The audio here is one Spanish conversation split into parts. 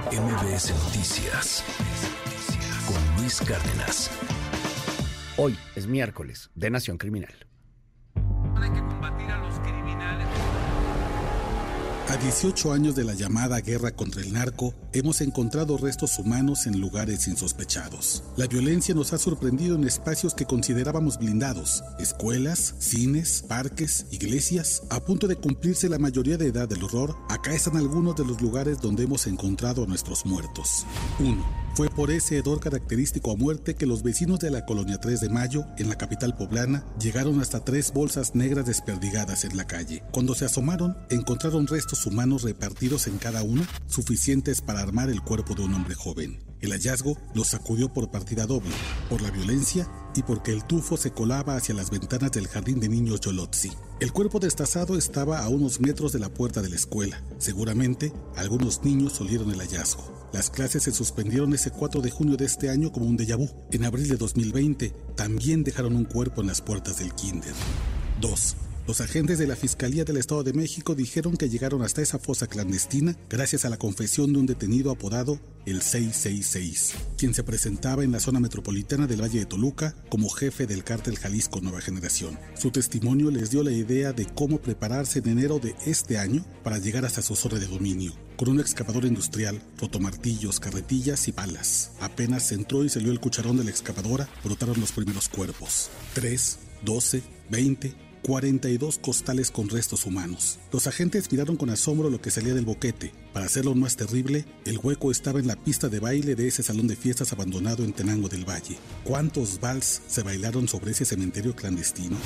MBS Noticias con Luis Cárdenas. Hoy es miércoles de Nación Criminal. A 18 años de la llamada guerra contra el narco, hemos encontrado restos humanos en lugares insospechados. La violencia nos ha sorprendido en espacios que considerábamos blindados, escuelas, cines, parques, iglesias. A punto de cumplirse la mayoría de edad del horror, acá están algunos de los lugares donde hemos encontrado a nuestros muertos. 1. Fue por ese hedor característico a muerte que los vecinos de la colonia 3 de Mayo, en la capital poblana, llegaron hasta tres bolsas negras desperdigadas en la calle. Cuando se asomaron, encontraron restos humanos repartidos en cada uno, suficientes para armar el cuerpo de un hombre joven. El hallazgo los sacudió por partida doble, por la violencia y porque el tufo se colaba hacia las ventanas del jardín de niños Yolotzi. El cuerpo destazado estaba a unos metros de la puerta de la escuela. Seguramente, algunos niños olieron el hallazgo. Las clases se suspendieron ese 4 de junio de este año como un déjà vu. En abril de 2020 también dejaron un cuerpo en las puertas del kinder. 2. Los agentes de la Fiscalía del Estado de México dijeron que llegaron hasta esa fosa clandestina gracias a la confesión de un detenido apodado el 666, quien se presentaba en la zona metropolitana del Valle de Toluca como jefe del cártel Jalisco Nueva Generación. Su testimonio les dio la idea de cómo prepararse en enero de este año para llegar hasta su zona de dominio, con un excavador industrial, rotomartillos, carretillas y palas. Apenas entró y salió el cucharón de la excavadora, brotaron los primeros cuerpos. 3, 12, 20, 42 costales con restos humanos. Los agentes miraron con asombro lo que salía del boquete. Para hacerlo más terrible, el hueco estaba en la pista de baile de ese salón de fiestas abandonado en Tenango del Valle. ¿Cuántos vals se bailaron sobre ese cementerio clandestino?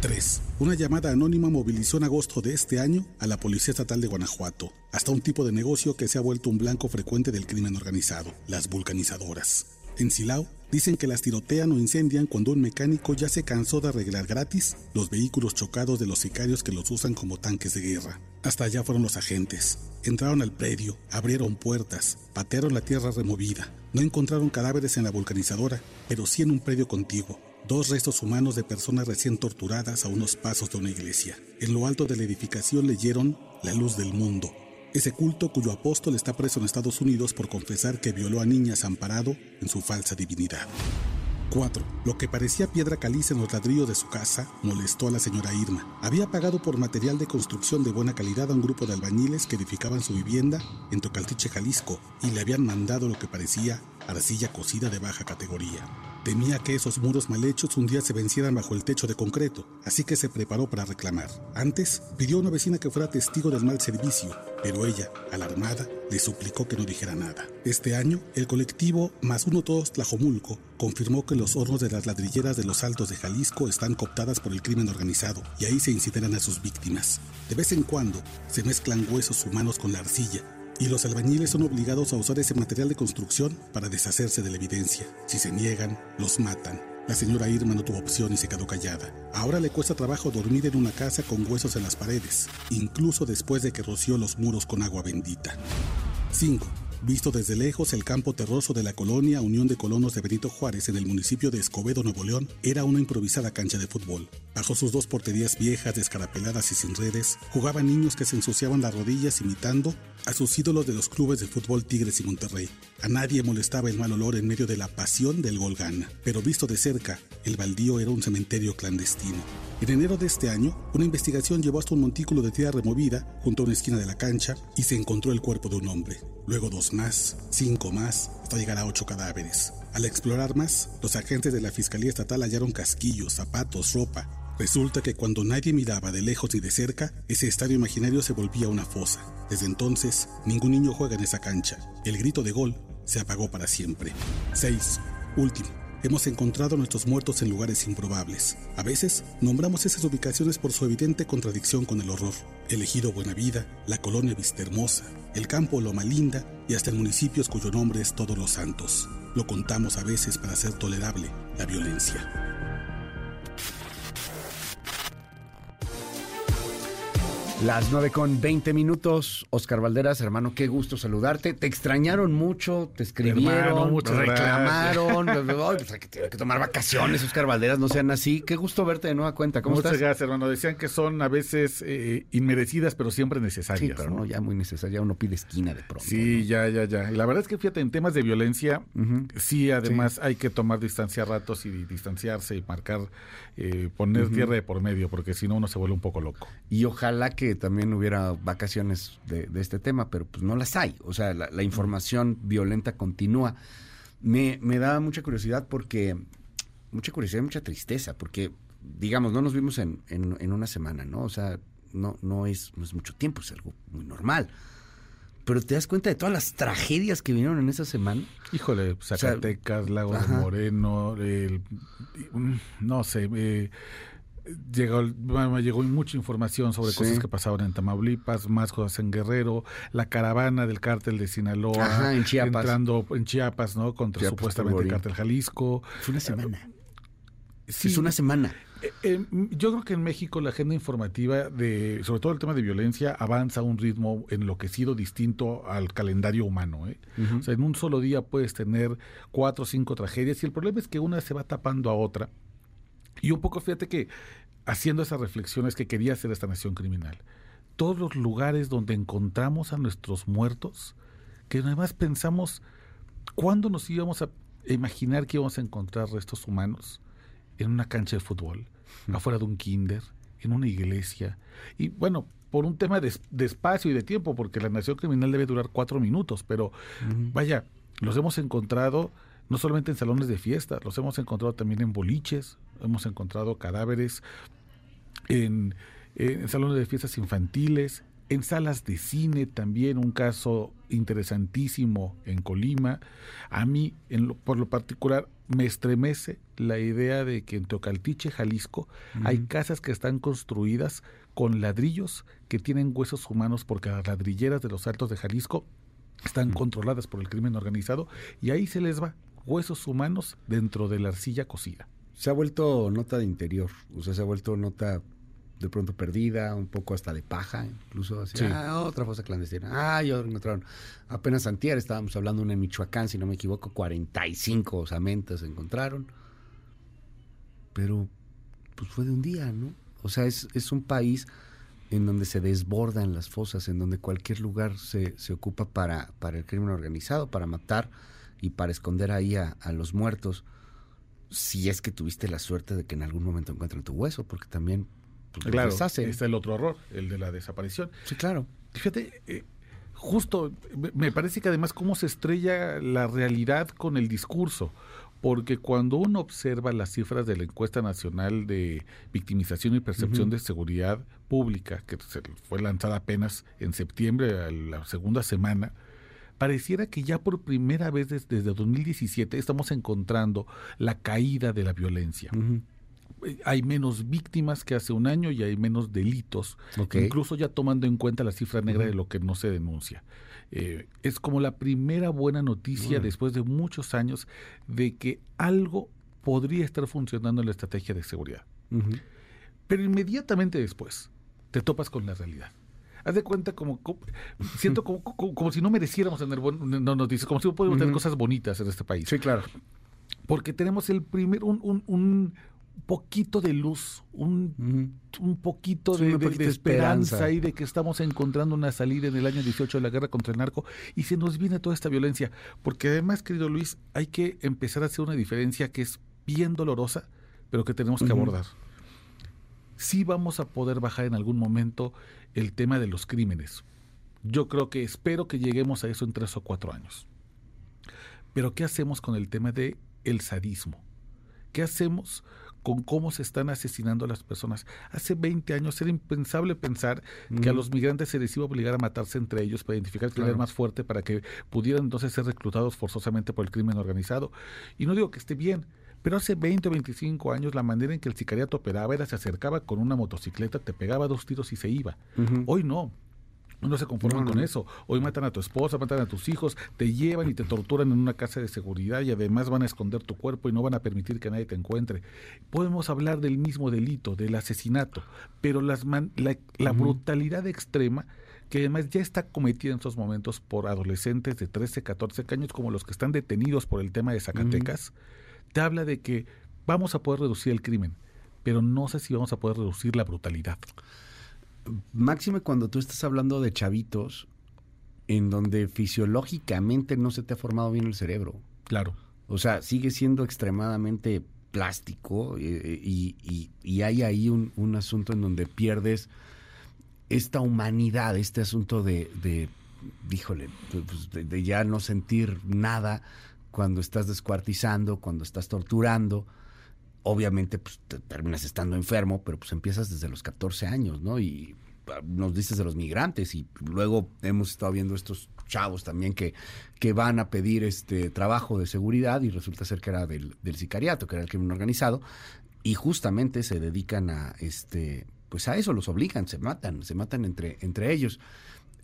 3. Una llamada anónima movilizó en agosto de este año a la Policía Estatal de Guanajuato, hasta un tipo de negocio que se ha vuelto un blanco frecuente del crimen organizado, las vulcanizadoras. En Silao, dicen que las tirotean o incendian cuando un mecánico ya se cansó de arreglar gratis los vehículos chocados de los sicarios que los usan como tanques de guerra. Hasta allá fueron los agentes. Entraron al predio, abrieron puertas, patearon la tierra removida. No encontraron cadáveres en la vulcanizadora, pero sí en un predio contiguo. Dos restos humanos de personas recién torturadas a unos pasos de una iglesia. En lo alto de la edificación leyeron La luz del mundo, ese culto cuyo apóstol está preso en Estados Unidos por confesar que violó a niñas amparado en su falsa divinidad. 4. Lo que parecía piedra caliza en los ladrillos de su casa molestó a la señora Irma. Había pagado por material de construcción de buena calidad a un grupo de albañiles que edificaban su vivienda en Tocaltiche, Jalisco, y le habían mandado lo que parecía arcilla cocida de baja categoría. Temía que esos muros mal hechos un día se vencieran bajo el techo de concreto, así que se preparó para reclamar. Antes, pidió a una vecina que fuera testigo del mal servicio, pero ella, alarmada, le suplicó que no dijera nada. Este año, el colectivo Más Uno Todos Tlajomulco confirmó que los hornos de las ladrilleras de los Altos de Jalisco están cooptadas por el crimen organizado y ahí se incineran a sus víctimas. De vez en cuando, se mezclan huesos humanos con la arcilla y los albañiles son obligados a usar ese material de construcción para deshacerse de la evidencia. Si se niegan, los matan. La señora Irma no tuvo opción y se quedó callada. Ahora le cuesta trabajo dormir en una casa con huesos en las paredes, incluso después de que roció los muros con agua bendita. 5. Visto desde lejos, el campo terroso de la colonia Unión de Colonos de Benito Juárez en el municipio de Escobedo, Nuevo León, era una improvisada cancha de fútbol. Bajo sus dos porterías viejas, descarapeladas y sin redes, jugaban niños que se ensuciaban las rodillas imitando a sus ídolos de los clubes de fútbol Tigres y Monterrey. A nadie molestaba el mal olor en medio de la pasión del Golgana, pero visto de cerca, el baldío era un cementerio clandestino. En enero de este año, una investigación llevó hasta un montículo de tierra removida junto a una esquina de la cancha y se encontró el cuerpo de un hombre. Luego dos más, cinco más, hasta llegar a ocho cadáveres. Al explorar más, los agentes de la Fiscalía Estatal hallaron casquillos, zapatos, ropa, Resulta que cuando nadie miraba de lejos y de cerca, ese estadio imaginario se volvía una fosa. Desde entonces, ningún niño juega en esa cancha. El grito de gol se apagó para siempre. 6. Último. Hemos encontrado nuestros muertos en lugares improbables. A veces nombramos esas ubicaciones por su evidente contradicción con el horror. Elegido Buenavida, la colonia Vistahermosa, el campo Loma Linda y hasta el municipio cuyo nombre es Todos los Santos. Lo contamos a veces para hacer tolerable la violencia. Las 9 con 20 minutos. Oscar Valderas, hermano, qué gusto saludarte. Te extrañaron mucho, te escribieron, Hermano, muchas reclamaron. Ay, pues hay que, tomar vacaciones, Oscar Valderas, no sean así. Qué gusto verte de nueva cuenta. ¿Cómo Muchas estás? gracias, hermano. Decían que son a veces eh, inmerecidas, pero siempre Sí, necesarias. pero ¿no? no, ya muy necesaria. Uno pide esquina de pronto. Sí, ya, ya, ya. Y la verdad es que fíjate, en temas de violencia, sí, además hay que tomar distancia a ratos y distanciarse y marcar, eh, poner tierra de por medio, porque si no uno se vuelve un poco loco. Y ojalá que también hubiera vacaciones de, de este tema, pero pues no las hay. O sea, la, la información violenta continúa. Me, me da mucha curiosidad porque, mucha curiosidad y mucha tristeza, porque, digamos, no nos vimos en, en, en una semana, ¿no? O sea, no, no, es, no es mucho tiempo, es algo muy normal. Pero te das cuenta de todas las tragedias que vinieron en esa semana. Híjole, Zacatecas, Lago de. Moreno, el- no sé, eh, llegó, me llegó mucha información sobre Sí. cosas que pasaban en Tamaulipas, más cosas en Guerrero, la caravana del cártel de Sinaloa, Ajá, en Chiapas. entrando en Chiapas, ¿no? Contra Chiapas, supuestamente el cártel Jalisco. Fue una semana. Sí, Es una semana. eh, eh, yo creo que en México la agenda informativa de, sobre todo el tema de violencia, avanza a un ritmo enloquecido distinto al calendario humano. ¿eh? O sea, en un solo día puedes tener cuatro o cinco tragedias y el problema es que una se va tapando a otra. Y un poco fíjate que haciendo esas reflexiones que quería hacer esta nación criminal, todos los lugares donde encontramos a nuestros muertos, que además pensamos, ¿cuándo nos íbamos a imaginar que íbamos a encontrar restos humanos? En una cancha de fútbol, afuera de un kinder, en una iglesia. Y bueno, por un tema de, de espacio y de tiempo, porque la nación criminal debe durar cuatro minutos, pero vaya, los hemos encontrado no solamente en salones de fiesta, los hemos encontrado también en boliches, hemos encontrado cadáveres en, en salones de fiestas infantiles, en salas de cine también, un caso interesantísimo en Colima. A mí, en lo- por lo particular, me estremece la idea de que en Teocaltiche, Jalisco, hay casas que están construidas con ladrillos que tienen huesos humanos porque las ladrilleras de los altos de Jalisco están controladas por el crimen organizado y ahí se les va huesos humanos dentro de la arcilla cocida. Se ha vuelto nota de interior, o sea, se ha vuelto nota de pronto perdida, un poco hasta de paja, incluso así. Sí. Ah, otra fosa clandestina. Ah, ya encontraron. Apenas antier estábamos hablando una en Michoacán, si no me equivoco, 45 osamentas se encontraron. Pero, pues fue de un día, ¿no? O sea, es, es un país en donde se desbordan las fosas, en donde cualquier lugar se, se ocupa para, para el crimen organizado, para matar y para esconder ahí a, a los muertos si es que tuviste la suerte de que en algún momento encuentren tu hueso, porque también pues, Claro, deshacen. está el otro horror, el de la desaparición. Sí, claro. Fíjate, eh, justo, me- parece que además cómo se estrella la realidad con el discurso, porque cuando uno observa las cifras de la encuesta nacional de victimización y percepción de seguridad pública, que se fue lanzada apenas en septiembre, a la segunda semana, pareciera que ya por primera vez des- desde 2017 estamos encontrando la caída de la violencia. Eh, Hay menos víctimas que hace un año y hay menos delitos, incluso ya tomando en cuenta la cifra negra de lo que no se denuncia. Eh, es como la primera buena noticia después de muchos años de que algo podría estar funcionando en la estrategia de seguridad. Pero inmediatamente después te topas con la realidad. Haz de cuenta como, como- siento como, como, como si no mereciéramos tener buen- no, noticias, como si no pudiéramos tener cosas bonitas en este país Sí, claro. porque tenemos el primer, un, un, un poquito de luz, un, un poquito, Sí, de, esperanza y de que estamos encontrando una salida en el año 18 de la guerra contra el narco y se nos viene toda esta violencia. Porque además, querido Luis, hay que empezar a hacer una diferencia que es bien dolorosa, pero que tenemos que Ujú. abordar. Sí vamos a poder bajar en algún momento el tema de los crímenes. Yo creo que espero que lleguemos a eso en tres o cuatro años. Pero ¿qué hacemos con el tema de el sadismo? ¿Qué hacemos con cómo se están asesinando a las personas? Hace 20 años era impensable pensar que a los migrantes se les iba a obligar a matarse entre ellos para identificar el crimen Claro. más fuerte para que pudieran entonces ser reclutados forzosamente por el crimen organizado. Y no digo que esté bien, pero hace 20 o 25 años la manera en que el sicariato operaba era se acercaba con una motocicleta, te pegaba dos tiros y se iba. Hoy no. No se conforman con eso. Hoy matan a tu esposa, matan a tus hijos, te llevan y te torturan en una casa de seguridad y además van a esconder tu cuerpo y no van a permitir que nadie te encuentre. Podemos hablar del mismo delito, del asesinato, pero las la, la brutalidad extrema que además ya está cometida en estos momentos por adolescentes de 13, 14 años, como los que están detenidos por el tema de Zacatecas, te habla de que vamos a poder reducir el crimen, pero no sé si vamos a poder reducir la brutalidad. Máxime cuando tú estás hablando de chavitos en donde fisiológicamente no se te ha formado bien el cerebro. Claro. O sea, sigue siendo extremadamente plástico eh, y, hay ahí un, un, asunto en donde pierdes esta humanidad, este asunto de, de díjole, pues, de, ya no sentir nada cuando estás descuartizando, cuando estás torturando. Obviamente, pues terminas estando enfermo, pero pues empiezas desde los 14 años, ¿no? Y ah, nos dices de los migrantes y luego hemos estado viendo estos chavos también que, que van a pedir este trabajo de seguridad y resulta ser que era del, del sicariato, que era el crimen organizado, y justamente se dedican a este pues a eso los obligan, se matan, se matan entre, entre ellos.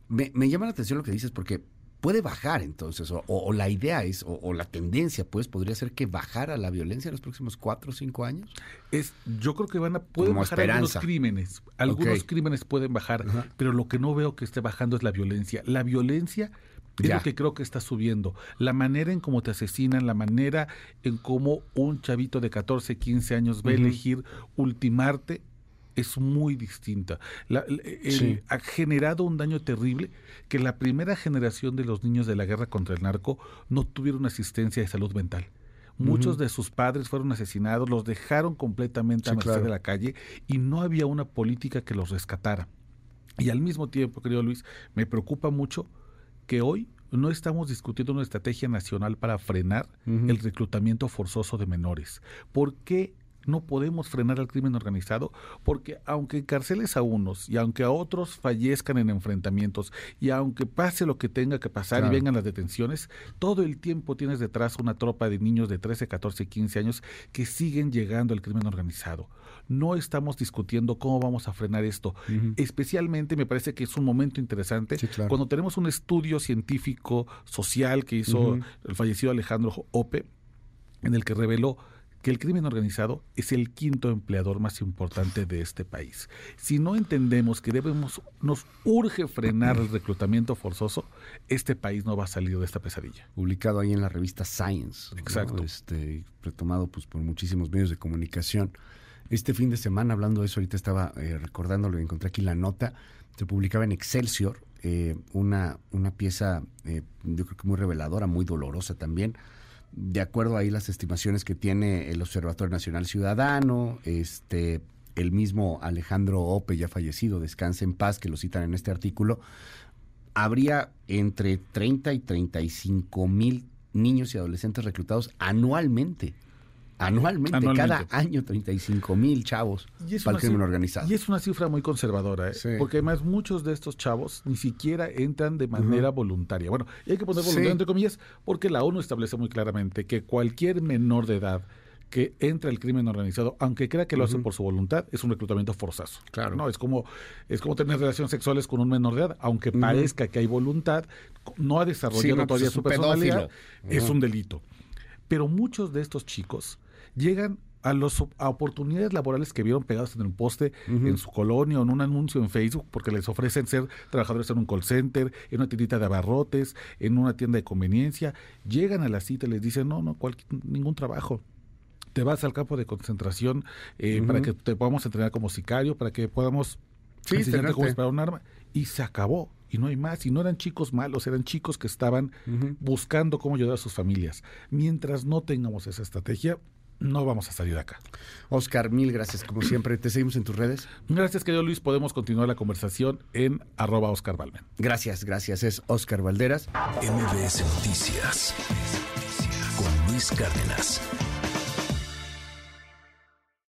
Me, llama la atención lo que dices porque puede bajar entonces, o, la idea es, o, la tendencia pues podría ser que bajara la violencia en los próximos cuatro o cinco años. Es, yo creo que van a, pueden bajar algunos crímenes, algunos crímenes pueden bajar, pero lo que no veo que esté bajando es la violencia. La violencia es lo que creo que está subiendo. La manera en cómo te asesinan, la manera en cómo un chavito de 14, 15 años va a elegir ultimarte, es muy distinta. Ha generado un daño terrible que la primera generación de los niños de la guerra contra el narco no tuvieron asistencia de salud mental. Muchos de sus padres fueron asesinados, los dejaron completamente a merced de la calle y no había una política que los rescatara. Y al mismo tiempo, querido Luis, me preocupa mucho que hoy no estamos discutiendo una estrategia nacional para frenar el reclutamiento forzoso de menores. ¿Por qué no podemos frenar al crimen organizado porque aunque encarceles a unos y aunque a otros fallezcan en enfrentamientos y aunque pase lo que tenga que pasar y vengan las detenciones, todo el tiempo tienes detrás una tropa de niños de 13, 14, 15 años que siguen llegando al crimen organizado. No estamos discutiendo cómo vamos a frenar esto. Especialmente me parece que es un momento interesante cuando tenemos un estudio científico social que hizo el fallecido Alejandro Ope en el que reveló que el crimen organizado es el quinto empleador más importante de este país. Si no entendemos que debemos, nos urge frenar el reclutamiento forzoso, este país no va a salir de esta pesadilla. Publicado ahí en la revista Science. Exacto. Este, retomado pues por muchísimos medios de comunicación. Este fin de semana, hablando de eso, ahorita estaba eh, recordándolo y encontré aquí la nota, se publicaba en Excelsior eh, una, una pieza, eh, yo creo que muy reveladora, muy dolorosa también, de acuerdo ahí las estimaciones que tiene el Observatorio Nacional Ciudadano, este el mismo Alejandro Ope, ya fallecido, descanse en paz, que lo citan en este artículo, habría entre 30 y 35 mil niños y adolescentes reclutados anualmente Anualmente, cada año 35 mil chavos para el crimen organizado. Y es una cifra muy conservadora, ¿eh? porque además muchos de estos chavos ni siquiera entran de manera voluntaria. Bueno, y hay que poner voluntaria entre comillas, porque la ONU establece muy claramente que cualquier menor de edad que entra el crimen organizado, aunque crea que lo hace por su voluntad, es un reclutamiento forzoso. Claro. ¿no? Es como, es como tener relaciones sexuales con un menor de edad, aunque parezca que hay voluntad, no ha desarrollado todavía su personalidad, es un delito. Pero muchos de estos chicos llegan a, los, oportunidades laborales que vieron pegados en un poste en su colonia o en un anuncio en Facebook porque les ofrecen ser trabajadores en un call center, en una tiendita de abarrotes, en una tienda de conveniencia. Llegan a la cita y les dicen, no, no, ningún trabajo. Te vas al campo de concentración eh, para que te podamos entrenar como sicario, para que podamos sí, enseñarte cómo disparar un arma. Y se acabó y no hay más. Y no eran chicos malos, eran chicos que estaban buscando cómo ayudar a sus familias. Mientras no tengamos esa estrategia, no vamos a salir de acá. Oscar, mil gracias. Como siempre, te seguimos en tus redes. Gracias, querido Luis. Podemos continuar la conversación en arroba Oscar Valmen. Gracias, gracias. Es Oscar Valderas. MBS Noticias con Luis Cárdenas.